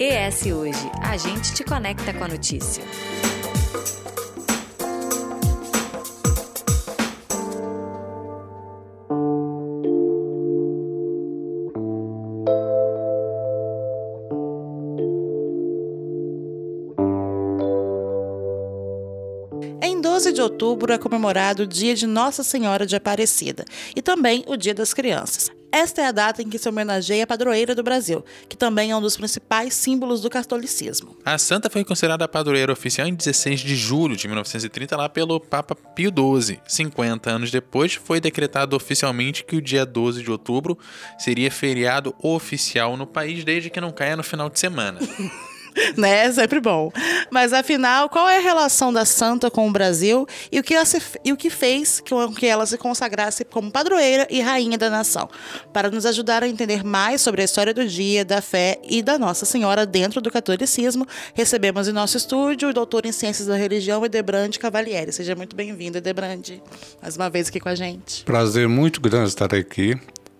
ES Hoje, a gente te conecta com a notícia. Em 12 de outubro é comemorado o Dia de Nossa Senhora de Aparecida e também o Dia das Crianças. Esta é a data em que se homenageia a padroeira do Brasil, que também é um dos principais símbolos do catolicismo. A santa foi considerada a padroeira oficial em 16 de julho de 1930 lá pelo Papa Pio XII. 50 anos depois, foi decretado oficialmente que o dia 12 de outubro seria feriado oficial no país desde que não caia no final de semana. né? É sempre bom. Mas afinal, qual é a relação da santa com o Brasil e o que, se, e o que fez com que ela se consagrasse como padroeira e rainha da nação? Para nos ajudar a entender mais sobre a história do dia, da fé e da Nossa Senhora dentro do catolicismo, recebemos em nosso estúdio o doutor em Ciências da Religião, Edebrande Cavalieri. Seja muito bem-vindo, Edebrande, mais uma vez aqui com a gente. Prazer muito grande estar aqui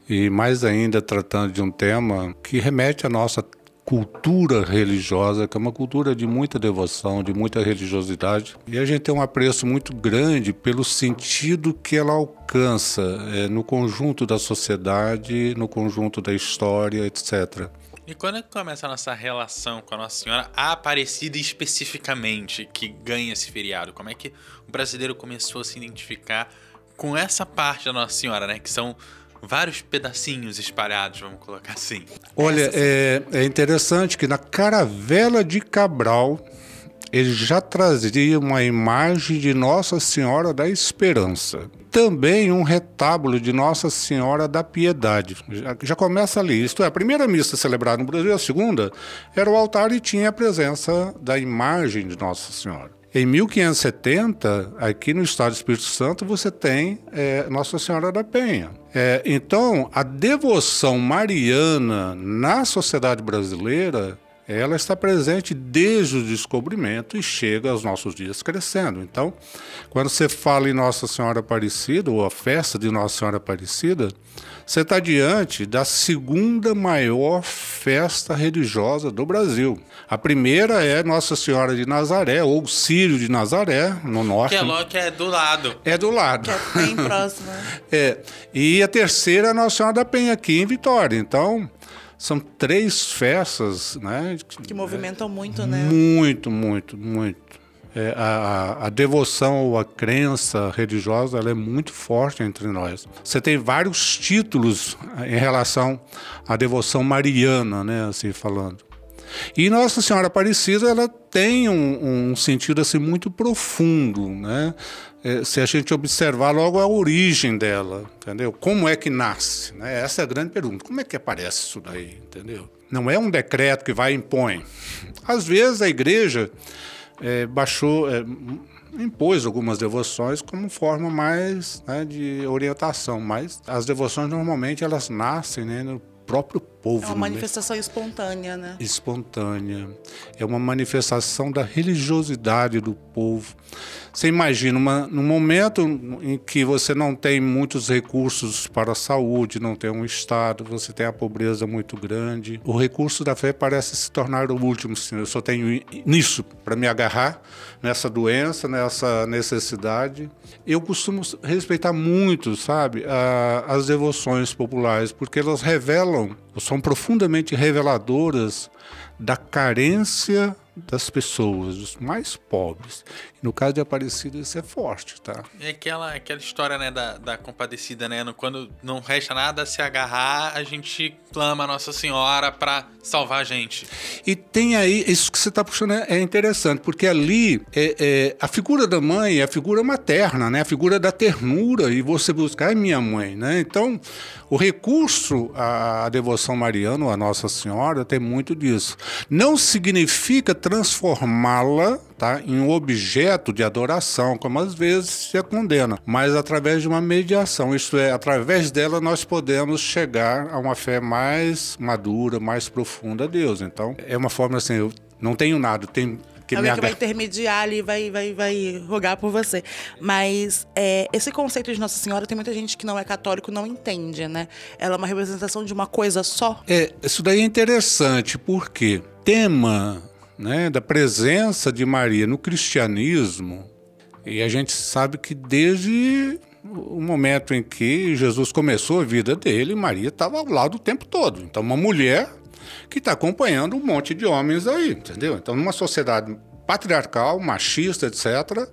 e mais ainda tratando de um tema que remete à nossa cultura religiosa, que é uma cultura de muita devoção, de muita religiosidade. E a gente tem um apreço muito grande pelo sentido que ela alcança é, no conjunto da sociedade, no conjunto da história, etc. E quando é que começa a nossa relação com a Nossa Senhora Aparecida especificamente, que ganha esse feriado? Como é que o brasileiro começou a se identificar com essa parte da Nossa Senhora, né? Que são vários pedacinhos espalhados, vamos colocar assim. Olha, é, é interessante que na Caravela de Cabral ele já trazia uma imagem de Nossa Senhora da Esperança. Também um retábulo de Nossa Senhora da Piedade. Já, já, começa ali. Isto é, a primeira missa celebrada no Brasil, a segunda, era o altar e tinha a presença da imagem de Nossa Senhora. Em 1570, aqui no estado do Espírito Santo, você tem é, Nossa Senhora da Penha. É, então, a devoção mariana na sociedade brasileira ela está presente desde o descobrimento e chega aos nossos dias crescendo. Então, quando você fala em Nossa Senhora Aparecida, ou a festa de Nossa Senhora Aparecida, você está diante da segunda maior festa religiosa do Brasil. A primeira é Nossa Senhora de Nazaré, ou Sírio de Nazaré, no norte. Que é, logo, que é do lado. É do lado. Que é bem próximo. é. E a terceira é Nossa Senhora da Penha, aqui em Vitória. Então, são três festas, né? Que movimentam muito, né? Muito, muito, muito. É, a, a, devoção ou a crença religiosa ela é muito forte entre nós. Você tem vários títulos em relação à devoção mariana, né, assim falando. E Nossa Senhora Aparecida ela tem um, um sentido assim muito profundo, né? É, se a gente observar logo a origem dela, entendeu? Como é que nasce? Né? Essa é a grande pergunta. Como é que aparece isso daí, entendeu? Não é um decreto que vai e impõe. Às vezes a igreja é, baixou, é, impôs algumas devoções como forma mais né, de orientação, mas as devoções normalmente elas nascem né, no próprio povo. É uma manifestação é? espontânea, né? Espontânea. É uma manifestação da religiosidade do povo. Você imagina, uma, num momento em que você não tem muitos recursos para a saúde, não tem um Estado, você tem a pobreza muito grande, o recurso da fé parece se tornar o último. Sim, eu só tenho nisso para me agarrar, nessa doença, nessa necessidade. Eu costumo respeitar muito, sabe, a, as devoções populares, porque elas revelam, são profundamente reveladoras da carência das pessoas, dos mais pobres. No caso de Aparecida, isso é forte, tá? É aquela, aquela história, né, da, da compadecida, né? Quando não resta nada a se agarrar, a gente clama a Nossa Senhora para salvar a gente. E tem aí, isso que você está puxando é, é interessante, porque ali é, é, a figura da mãe é a figura materna, né? A figura da ternura, e você buscar é minha mãe, né? Então, o recurso à devoção mariana, à Nossa Senhora, tem muito disso. Não significa transformá-la tá, em um objeto de adoração, como às vezes se condena, mas através de uma mediação, isto é, através dela nós podemos chegar a uma fé mais madura, mais profunda a Deus. Então, é uma forma assim, eu não tenho nada, tenho que Alguém que vai intermediar ali, vai, vai, vai rogar por você. Mas é, esse conceito de Nossa Senhora tem muita gente que não é católico não entende, né? Ela é uma representação de uma coisa só. É, isso daí é interessante, porque tema né, da presença de Maria no cristianismo, e a gente sabe que desde o momento em que Jesus começou a vida dele, Maria estava ao lado o tempo todo. Então, uma mulher que está acompanhando um monte de homens aí, entendeu? Então, numa sociedade patriarcal, machista, etc.,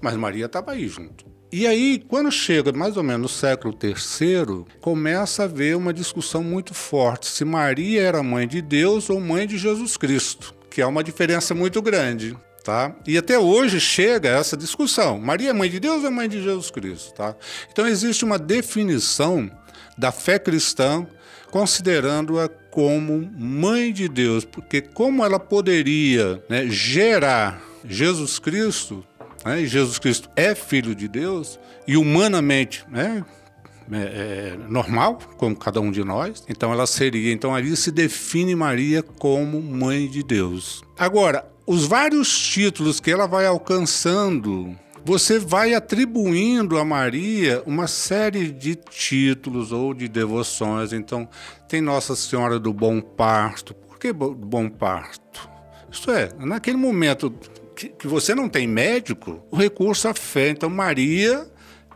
mas Maria estava aí junto. E aí, quando chega mais ou menos no século III, começa a haver uma discussão muito forte se Maria era mãe de Deus ou mãe de Jesus Cristo, que é uma diferença muito grande. Tá? E até hoje chega essa discussão: Maria é mãe de Deus ou é mãe de Jesus Cristo? Tá? Então existe uma definição da fé cristã considerando-a como mãe de Deus, porque como ela poderia né, gerar Jesus Cristo, né, Jesus Cristo é filho de Deus e humanamente, né, é, é, normal, como cada um de nós. Então ela seria, então ali se define Maria como mãe de Deus. Agora, os vários títulos que ela vai alcançando você vai atribuindo a Maria uma série de títulos ou de devoções. Então, tem Nossa Senhora do Bom Parto. Por que Bom Parto? Isto é, naquele momento que, que você não tem médico, o recurso à fé. Então, Maria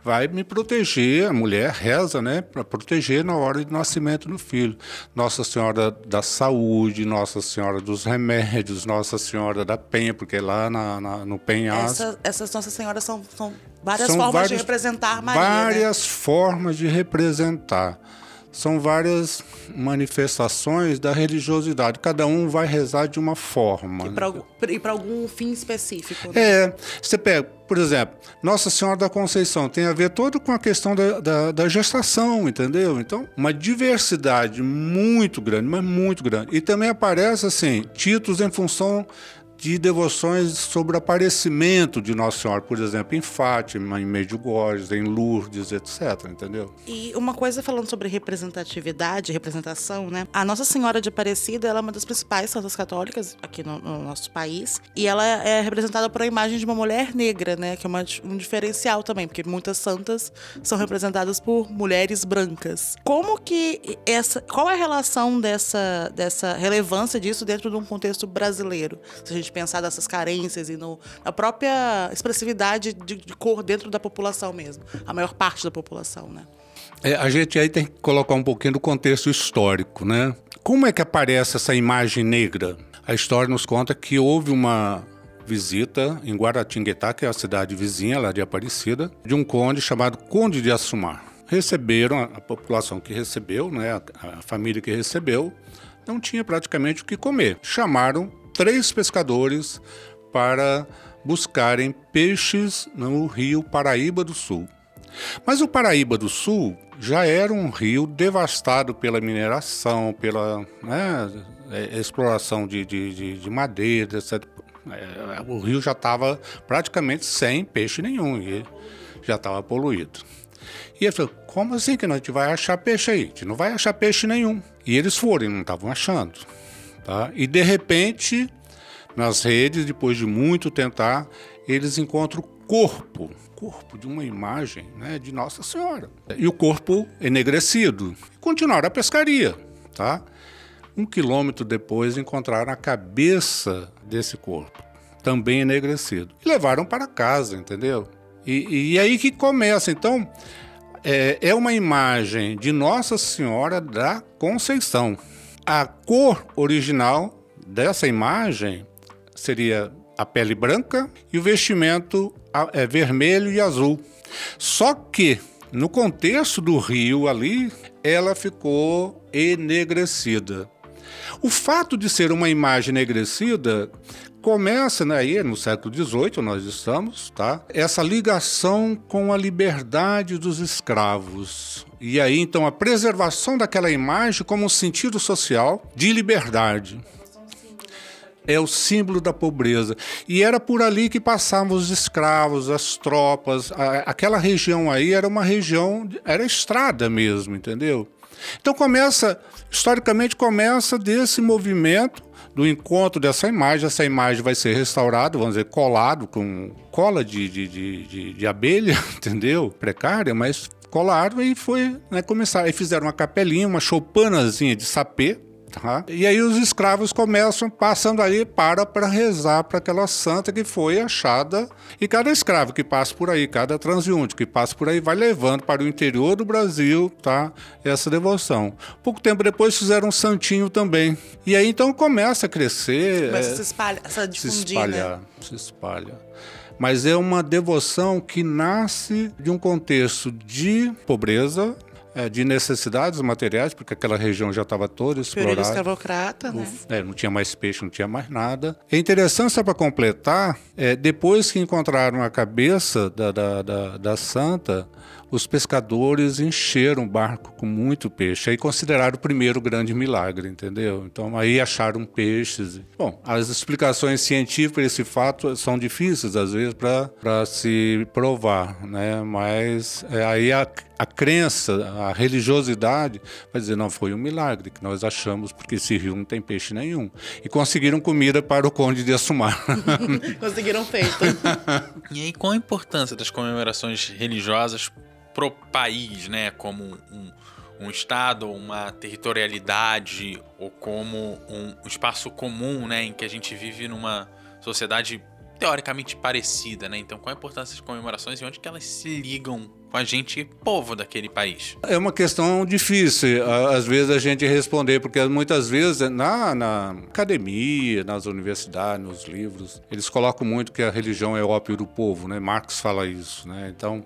vai me proteger. A mulher reza, né, para proteger na hora de nascimento do filho. Nossa Senhora da Saúde, Nossa Senhora dos Remédios, Nossa Senhora da Penha, porque lá na, na no Penhasco. Essa, essas Nossas Senhoras são, são várias são formas vários, de representar Maria. Né? Várias né? formas de representar são várias manifestações da religiosidade. Cada um vai rezar de uma forma. E para algum fim específico. Né? É. Você pega, por exemplo, Nossa Senhora da Conceição tem a ver todo com a questão da, da, da gestação, entendeu? Então, uma diversidade muito grande, mas muito grande. E também aparece, assim, títulos em função de devoções sobre o aparecimento de Nossa Senhora, por exemplo, em Fátima, em Medjugorje, em Lourdes, etc, entendeu? E uma coisa falando sobre representatividade, representação, né? A Nossa Senhora de Aparecida ela é uma das principais santas católicas aqui no, no nosso país e ela é representada por a imagem de uma mulher negra, né? Que é uma, um diferencial também, porque muitas santas são representadas por mulheres brancas. Como que essa, qual é a relação dessa, dessa relevância disso dentro de um contexto brasileiro? Se a gente pensar dessas carências e no, na própria expressividade de, de cor dentro da população mesmo, a maior parte da população, né? É, a gente aí tem que colocar um pouquinho do contexto histórico, né? Como é que aparece essa imagem negra? A história nos conta que houve uma visita em Guaratinguetá, que é a cidade vizinha lá de Aparecida, de um conde chamado Conde de Assumar. Receberam, a população que recebeu, né, a família que recebeu, não tinha praticamente o que comer. Chamaram três pescadores para buscarem peixes no rio Paraíba do Sul. Mas o Paraíba do Sul já era um rio devastado pela mineração, pela né, é, exploração de, de, de, madeira, etc. É, o rio já estava praticamente sem peixe nenhum e já estava poluído. E ele falou: como assim que a gente vai achar peixe aí? A gente não vai achar peixe nenhum. E eles foram e não estavam achando. Tá? E de repente, nas redes, depois de muito tentar, eles encontram o corpo, corpo de uma imagem né, de Nossa Senhora. E o corpo enegrecido. Continuaram a pescaria. Tá? Um quilômetro depois encontraram a cabeça desse corpo, também enegrecido. E levaram para casa, entendeu? E, e aí que começa. Então, é, é uma imagem de Nossa Senhora da Conceição. A cor original dessa imagem seria a pele branca e o vestimento é vermelho e azul. Só que no contexto do rio ali, ela ficou enegrecida. O fato de ser uma imagem enegrecida começa né, aí no século XVIII, nós estamos, tá? Essa ligação com a liberdade dos escravos. E aí, então, a preservação daquela imagem como um sentido social de liberdade. É o símbolo da pobreza. E era por ali que passavam os escravos, as tropas. aquela região aí era uma região, era estrada mesmo, entendeu? Então começa, historicamente começa desse movimento do encontro dessa imagem. Essa imagem vai ser restaurada, vamos dizer, colado com cola de, de, de, de abelha, entendeu? Precária, mas colaram e foi né, começar. Aí fizeram uma capelinha, uma choupanazinha de sapê, Tá? E aí os escravos começam passando ali para para rezar para aquela santa que foi achada. E cada escravo que passa por aí, cada transeunte que passa por aí, vai levando para o interior do Brasil tá? essa devoção. Pouco tempo depois fizeram um santinho também. E aí então começa a crescer. Começa é, a se espalhar, a difundir, se espalhar, né? se espalha. Mas é uma devoção que nasce de um contexto de pobreza, é, de necessidades materiais, porque aquela região já estava toda explorada. Escravocrata, né? É, não tinha mais peixe, não tinha mais nada. É interessante, só para completar, é, depois que encontraram a cabeça da, da, da, da santa, os pescadores encheram o barco com muito peixe. Aí consideraram o primeiro grande milagre, entendeu? Então aí acharam peixes. Bom, as explicações científicas desse fato são difíceis às vezes para se provar, né? Mas é, aí a, a crença, a religiosidade vai dizer não foi um milagre que nós achamos porque esse rio não tem peixe nenhum e conseguiram comida para o conde de Assumar. conseguiram feito. e aí qual a importância das comemorações religiosas pro país, né? Como um, um estado, uma territorialidade ou como um, um espaço comum, né? Em que a gente vive numa sociedade teoricamente parecida, né? Então, qual a importância das comemorações e onde que elas se ligam com a gente, povo daquele país? É uma questão difícil, às vezes, a gente responder, porque muitas vezes na, na academia, nas universidades, nos livros, eles colocam muito que a religião é ópio do povo, né? Marx fala isso, né? Então,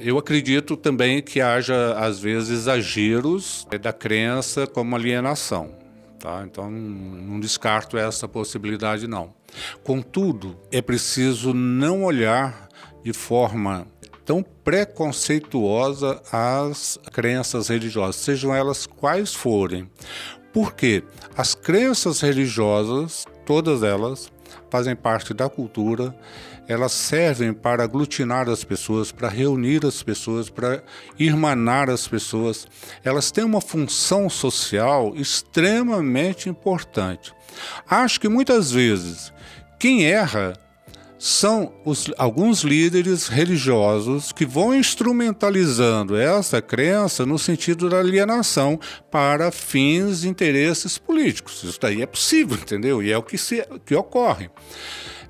eu acredito também que haja, às vezes, exageros da crença como alienação. Tá? Então, não descarto essa possibilidade, não. Contudo, é preciso não olhar de forma tão preconceituosa as crenças religiosas, sejam elas quais forem. Porque as crenças religiosas, todas elas, fazem parte da cultura elas servem para aglutinar as pessoas, para reunir as pessoas, para irmanar as pessoas. Elas têm uma função social extremamente importante. Acho que muitas vezes quem erra são os, alguns líderes religiosos que vão instrumentalizando essa crença no sentido da alienação para fins e interesses políticos. Isso daí é possível, entendeu? E é o que, se, que ocorre.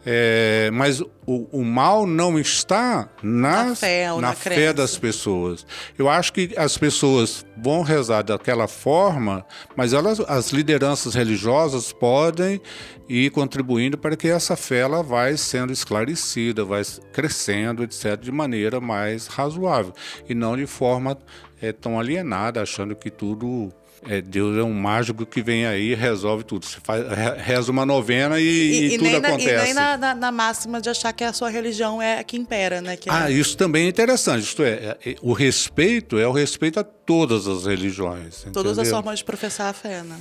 É, mas o, o, mal não está nas, na, fé, na, na fé das pessoas. Eu acho que as pessoas vão rezar daquela forma, mas elas, as lideranças religiosas podem ir contribuindo para que essa fé ela vai sendo esclarecida, vai crescendo, etc., de maneira mais razoável e não de forma é, tão alienada, achando que tudo é, Deus é um mágico que vem aí e resolve tudo. Você faz, reza uma novena e, e, e, tudo acontece. e nem na, na, na, máxima de achar que a sua religião é a que impera, né? Que ah, é... isso também é interessante. Isto é, é, o respeito é o respeito a todas as religiões. Todas entendeu? as formas de professar a fé, né?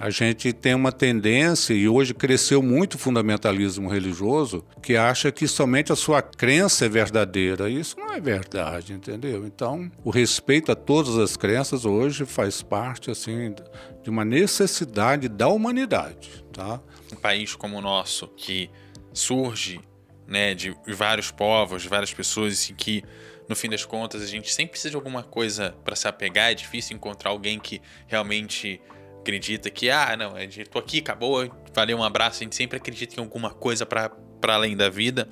A gente tem uma tendência, e hoje cresceu muito o fundamentalismo religioso, que acha que somente a sua crença é verdadeira. Isso não é verdade, entendeu? Então, o respeito a todas as crenças hoje faz parte, assim, de uma necessidade da humanidade, tá? Um país como o nosso, que surge né, de vários povos, de várias pessoas, e que no fim das contas a gente sempre precisa de alguma coisa para se apegar. É difícil encontrar alguém que realmente acredita que, ah, não, é tô aqui, acabou, valeu, um abraço. A gente sempre acredita em alguma coisa para além da vida.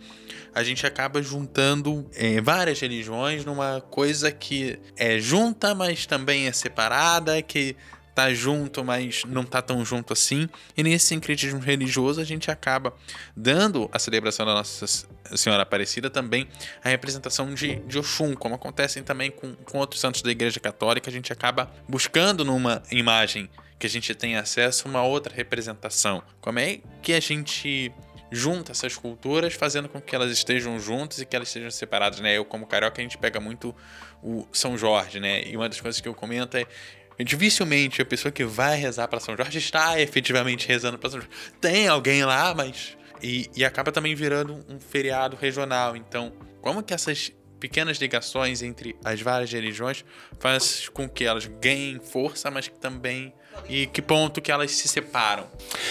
A gente acaba juntando é, várias religiões numa coisa que é junta, mas também é separada, que tá junto, mas não tá tão junto assim. E nesse sincretismo religioso, a gente acaba dando a celebração da Nossa Senhora Aparecida também a representação de, de Oxum, como acontece também com, com outros santos da Igreja Católica. A gente acaba buscando numa imagem que a gente tem acesso a uma outra representação. Como é que a gente junta essas culturas, fazendo com que elas estejam juntas e que elas sejam separadas, né? Eu, como carioca, a gente pega muito o São Jorge, né? E uma das coisas que eu comento é dificilmente a pessoa que vai rezar para São Jorge está efetivamente rezando para São Jorge. Tem alguém lá, mas. E, e acaba também virando um feriado regional. Então, como que essas pequenas ligações entre as várias religiões faz com que elas ganhem força, mas que também e que ponto que elas se separam?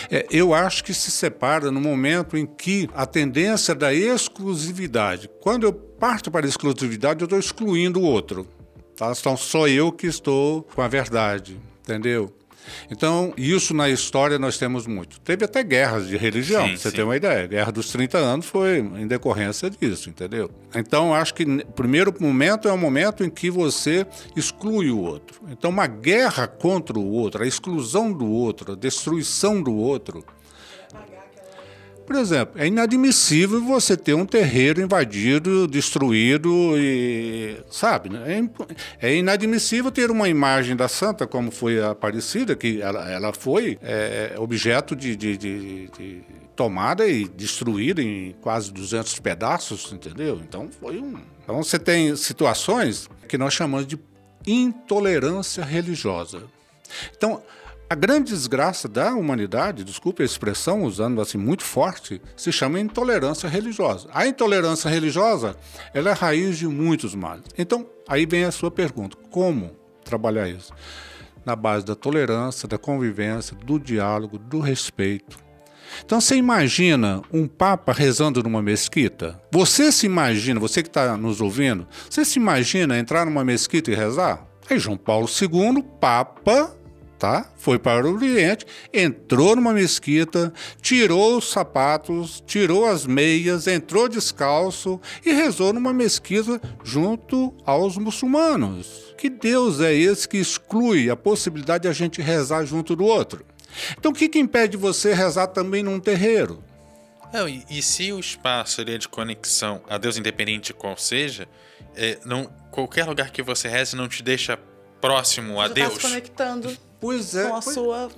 É, eu acho que se separa no momento em que a tendência da exclusividade. Quando eu parto para a exclusividade, eu estou excluindo o outro. Tá? Então sou eu que estou com a verdade. entendeu? Então, isso na história nós temos muito. Teve até guerras de religião, Sim, você sim. tem uma ideia. A Guerra dos 30 anos foi em decorrência disso, entendeu? Então, acho que o primeiro momento é o momento em que você exclui o outro. Então, uma guerra contra o outro, a exclusão do outro, a destruição do outro, por exemplo, é inadmissível você ter um terreiro invadido, destruído e. Sabe? né? É, é inadmissível ter uma imagem da santa, como foi a Aparecida, que ela, ela foi é, objeto de, de- de- de tomada e destruída em quase 200 pedaços, entendeu? Então foi um. Então você tem situações que nós chamamos de intolerância religiosa. Então, a grande desgraça da humanidade, desculpe a expressão, usando assim muito forte, se chama intolerância religiosa. A intolerância religiosa, ela é a raiz de muitos males. Então, aí vem a sua pergunta: como trabalhar isso? Na base da tolerância, da convivência, do diálogo, do respeito. Então você imagina um papa rezando numa mesquita? Você se imagina, você que está nos ouvindo, você se imagina entrar numa mesquita e rezar? Aí João Paulo II, papa, tá? Foi para o Oriente, entrou numa mesquita, tirou os sapatos, tirou as meias, entrou descalço e rezou numa mesquita junto aos muçulmanos. Que Deus é esse que exclui a possibilidade de a gente rezar junto do outro? Então, o que, que impede você rezar também num terreiro? Não, e, e se o espaço ele é de conexão a Deus, independente de qual seja, é, não, qualquer lugar que você reze não te deixa próximo a Você tá Deus. se conectando Pois com a sua.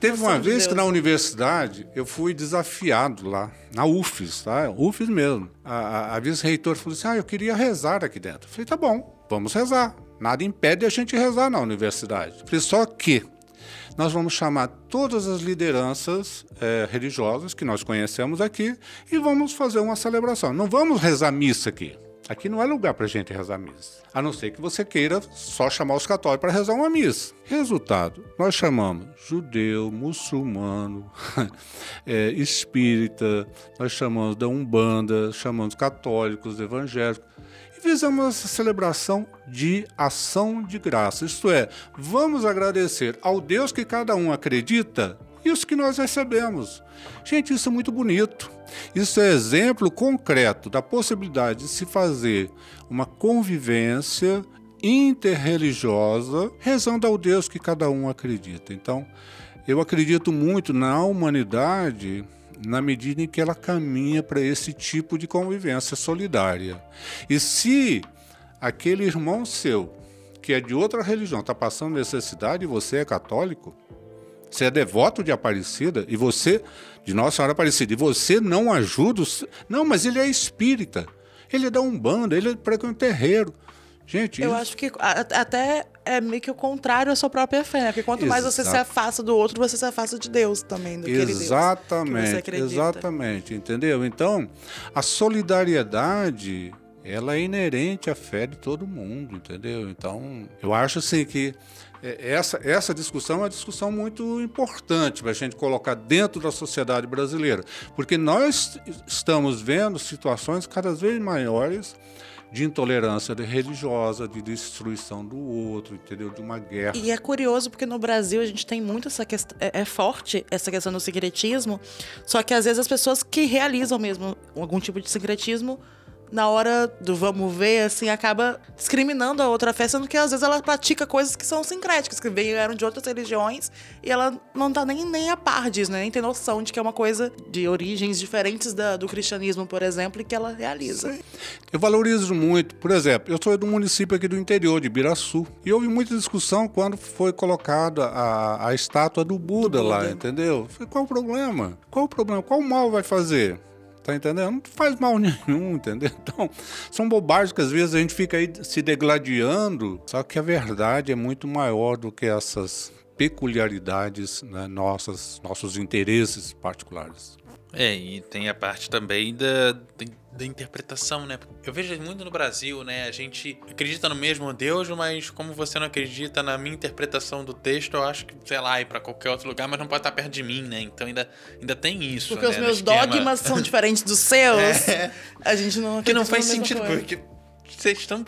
Teve uma noção de vez que na universidade eu fui desafiado lá, na UFES, tá? UFES mesmo. A, a, a vice-reitora falou assim: ah, eu queria rezar aqui dentro. Eu falei: tá bom, vamos rezar. Nada impede a gente rezar na universidade. Eu falei: só que nós vamos chamar todas as lideranças eh, religiosas que nós conhecemos aqui e vamos fazer uma celebração. Não vamos rezar missa aqui. Aqui não é lugar para gente rezar missa. A não ser que você queira só chamar os católicos para rezar uma missa. Resultado: nós chamamos judeu, muçulmano, eh, espírita, nós chamamos da Umbanda, chamamos católicos, evangélicos. E fizemos essa celebração de ação de graça. Isto é, vamos agradecer ao Deus que cada um acredita isso que nós recebemos. Gente, isso é muito bonito. Isso é exemplo concreto da possibilidade de se fazer uma convivência interreligiosa rezando ao Deus que cada um acredita. Então, eu acredito muito na humanidade na medida em que ela caminha para esse tipo de convivência solidária. E se aquele irmão seu, que é de outra religião, está passando necessidade e você é católico, você é devoto de Aparecida e você, de Nossa Senhora Aparecida, e você não ajuda. Os... Não, mas ele é espírita. Ele é da Umbanda, ele é um terreiro. Gente, Eu isso- acho que até é meio que o contrário à sua própria fé, né? Porque quanto mais você se afasta do outro, você se afasta de Deus também, do aquele Deus que Exatamente, exatamente, entendeu? Então, a solidariedade, ela é inerente à fé de todo mundo, entendeu? Então, eu acho assim que essa, essa discussão é uma discussão muito importante para a gente colocar dentro da sociedade brasileira, porque nós estamos vendo situações cada vez maiores de intolerância religiosa, de destruição do outro, entendeu? De uma guerra. E é curioso porque no Brasil a gente tem muito essa questão. É, é forte essa questão do secretismo. Só que às vezes as pessoas que realizam mesmo algum tipo de secretismo, na hora do vamos ver, assim, acaba discriminando a outra fé, sendo que às vezes ela pratica coisas que são sincréticas, que vieram de outras religiões e ela não tá nem, nem a par disso, né? Nem tem noção de que é uma coisa de origens diferentes da- do cristianismo, por exemplo, e que ela realiza. Eu valorizo muito, por exemplo, eu sou do município aqui do interior, de Biraçu, e houve muita discussão quando foi colocada a, a estátua do Buda, lá, Buda. entendeu? Eu falei, qual o problema? Qual o problema? Qual mal vai fazer? Tá entendendo? Não faz mal nenhum, entendeu? Então, são bobagens que às vezes a gente fica aí se degladiando, só que a verdade é muito maior do que essas peculiaridades né, nossas, nossos interesses particulares. É, e tem a parte também da, da, da interpretação, né? Eu vejo muito no Brasil, né? A gente acredita no mesmo Deus, mas como você não acredita na minha interpretação do texto, eu acho que, sei lá, ir pra qualquer outro lugar, mas não pode estar perto de mim, né? Então ainda, ainda tem isso. Porque né, os meus esquema. dogmas são diferentes dos seus. É. A gente não Que não faz sentido, coisa. porque vocês estão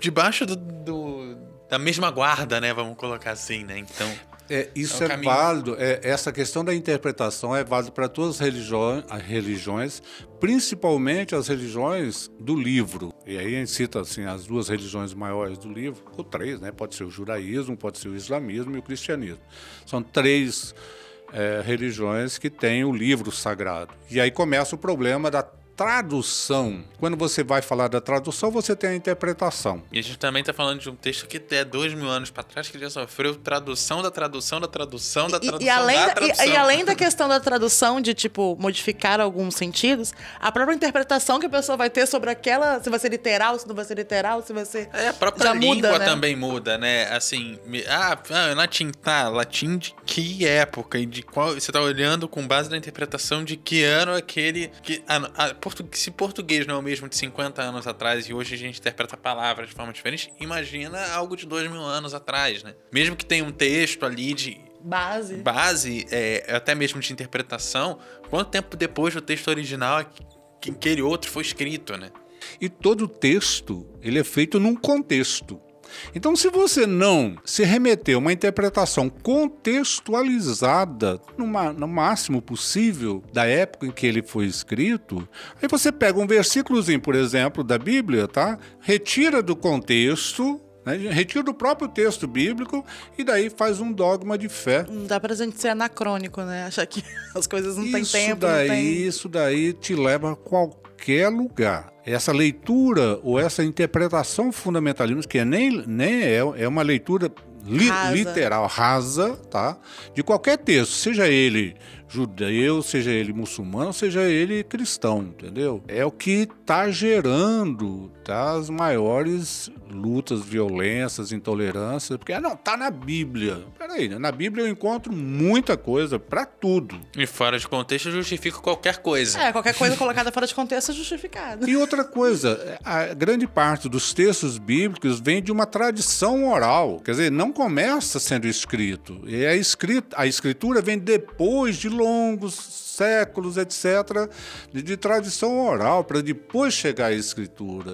debaixo do, do- da mesma guarda, né? Vamos colocar assim, né? Então. É, isso É é, um caminho. válido, é, essa questão da interpretação é válida para todas as religiões, as religiões, principalmente as religiões do livro. E aí a gente cita assim, as duas religiões maiores do livro, ou três, né? pode ser o judaísmo, pode ser o islamismo e o cristianismo. São três é, religiões que têm o livro sagrado. E aí começa o problema da tradução. Quando você vai falar da tradução, você tem a interpretação. E a gente também tá falando de um texto que é dois mil anos para trás, que já sofreu tradução da tradução da tradução da E- tradução E, além da da, e- tradução. e além da questão da tradução, de, tipo, modificar alguns sentidos, a própria interpretação que a pessoa vai ter sobre aquela, se vai ser literal, se não vai ser literal, se vai ser... É, a própria Já língua muda, né? também muda, né? Assim, me- ah, ah, latim, tá, latim de que época e de qual. Você tá olhando com base na interpretação de que ano aquele. Que, ah, ah, portu- se português não é o mesmo de 50 anos atrás e hoje a gente interpreta palavras de forma diferente, imagina algo de dois mil anos atrás, né? Mesmo que tenha um texto ali de Base. base, é, até mesmo de interpretação, quanto tempo depois do texto original que aquele outro foi escrito, né? E todo texto, ele é feito num contexto. Então, se você não se remeter a uma interpretação contextualizada no, máximo possível da época em que ele foi escrito, aí você pega um versículozinho, por exemplo, da Bíblia, tá? Retira do contexto, né? retira do próprio texto bíblico e daí faz um dogma de fé. Não dá pra gente ser anacrônico, né? Achar que as coisas não têm isso tempo, daí, tem... Isso daí te leva a qualquer lugar. Essa leitura ou essa interpretação fundamentalista, que é nem, nem é, é uma leitura li- Rasa. literal, rasa, tá? De qualquer texto, seja ele judeu, seja ele muçulmano, seja ele cristão, entendeu? É o que está gerando tá, as maiores lutas, violências, intolerâncias, porque ah, não, tá na Bíblia. Peraí, né? na Bíblia eu encontro muita coisa para tudo. E fora de contexto justifica qualquer coisa. É, qualquer coisa colocada fora de contexto é justificada. E outra coisa, a grande parte dos textos bíblicos vem de uma tradição oral, quer dizer, não começa sendo escrito. E a, escrita, a escritura vem depois de longos séculos, etc., de, de tradição oral, para depois chegar à escritura.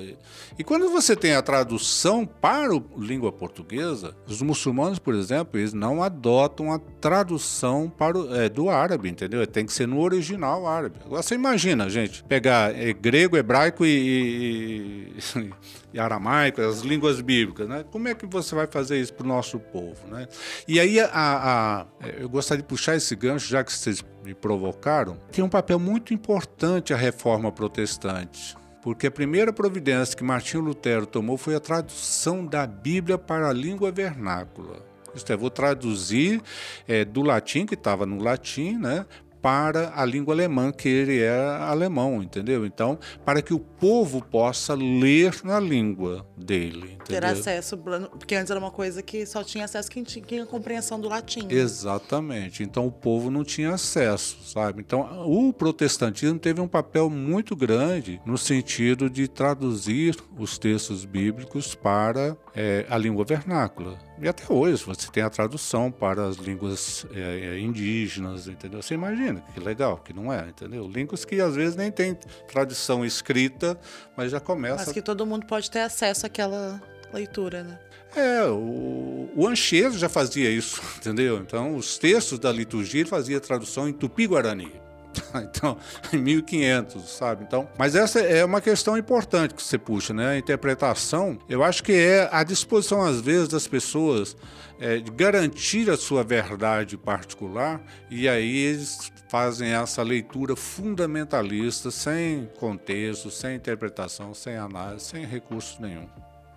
E quando você tem a tradução para a língua portuguesa, os muçulmanos, por exemplo, eles não adotam a tradução para o, é, do árabe, entendeu? Tem que ser no original árabe. Agora você imagina, gente, pegar é, grego, hebraico e, e, e aramaico, as línguas bíblicas, né? Como é que você vai fazer isso para o nosso povo, né? E aí, a, a- eu gostaria de puxar esse gancho, já que vocês me provocaram, tem um papel muito importante a reforma protestante. Porque a primeira providência que Martinho Lutero tomou foi a tradução da Bíblia para a língua vernácula. Isto é, vou traduzir eh, do latim, que estava no latim, né, para a língua alemã, que ele era alemão, entendeu? Então, para que o povo possa ler na língua dele, Ter entendeu? acesso, porque antes era uma coisa que só tinha acesso quem tinha, compreensão do latim. né? Exatamente. Então o povo não tinha acesso, sabe? Então o protestantismo teve um papel muito grande no sentido de traduzir os textos bíblicos para eh, a língua vernácula. E até hoje você tem a tradução para as línguas eh, eh, indígenas, entendeu? Você imagina que legal, que não é, entendeu? Línguas que às vezes nem tem tradição escrita, mas já começa Mas que todo mundo pode ter acesso àquela leitura, né? é, o, o Anchieta já fazia isso, entendeu? Então, os textos da liturgia ele fazia tradução em tupi-guarani. Então, em 1500, sabe? Então, mas essa é uma questão importante que você puxa, né? A interpretação, eu acho que é a disposição, às vezes, das pessoas é, de garantir a sua verdade particular e aí eles fazem essa leitura fundamentalista, sem contexto, sem interpretação, sem análise, sem recurso nenhum.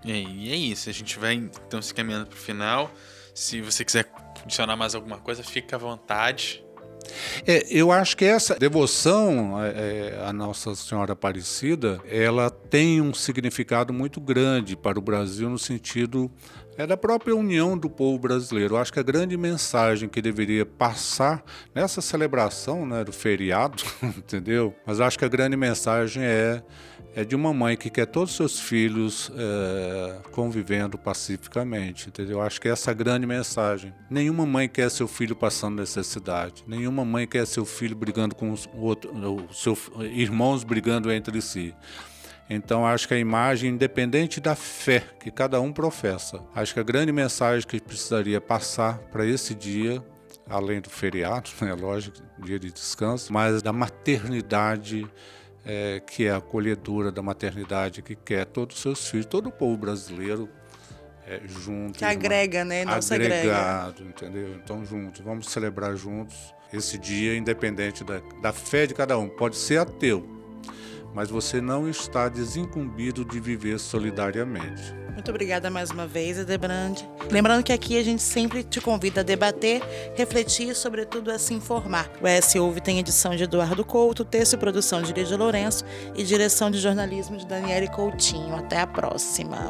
E é isso. A gente vai então se caminhando pro final. Se você quiser adicionar mais alguma coisa, fica à vontade. É, eu acho que essa devoção é, à Nossa Senhora Aparecida, ela tem um significado muito grande para o Brasil no sentido é da própria união do povo brasileiro. Eu acho que a grande mensagem que deveria passar nessa celebração né, do feriado, entendeu? Mas acho que a grande mensagem é, é de uma mãe que quer todos os seus filhos é, convivendo pacificamente, entendeu? Eu acho que essa é a grande mensagem. Nenhuma mãe quer seu filho passando necessidade. Nenhuma mãe quer seu filho brigando com os outro, o seu, irmãos brigando entre si. Então acho que a imagem, independente da fé que cada um professa, acho que a grande mensagem que precisaria passar para esse dia além do feriado, né, lógico, dia de descanso, mas da maternidade é, que é a acolhedora da maternidade que quer todos os seus filhos, todo o povo brasileiro é, junto. Que agrega, né? Nossa agregado, agrega. entendeu? Então, juntos, vamos celebrar juntos esse dia, independente da, da fé de cada um. Pode ser ateu, mas você não está desincumbido de viver solidariamente. Muito obrigada mais uma vez, Edebrand. Lembrando que aqui a gente sempre te convida a debater, refletir e, sobretudo, a se informar. O S Ouve tem edição de Eduardo Couto, texto e produção de Lídia Lourenço e direção de jornalismo de Daniele Coutinho. Até a próxima.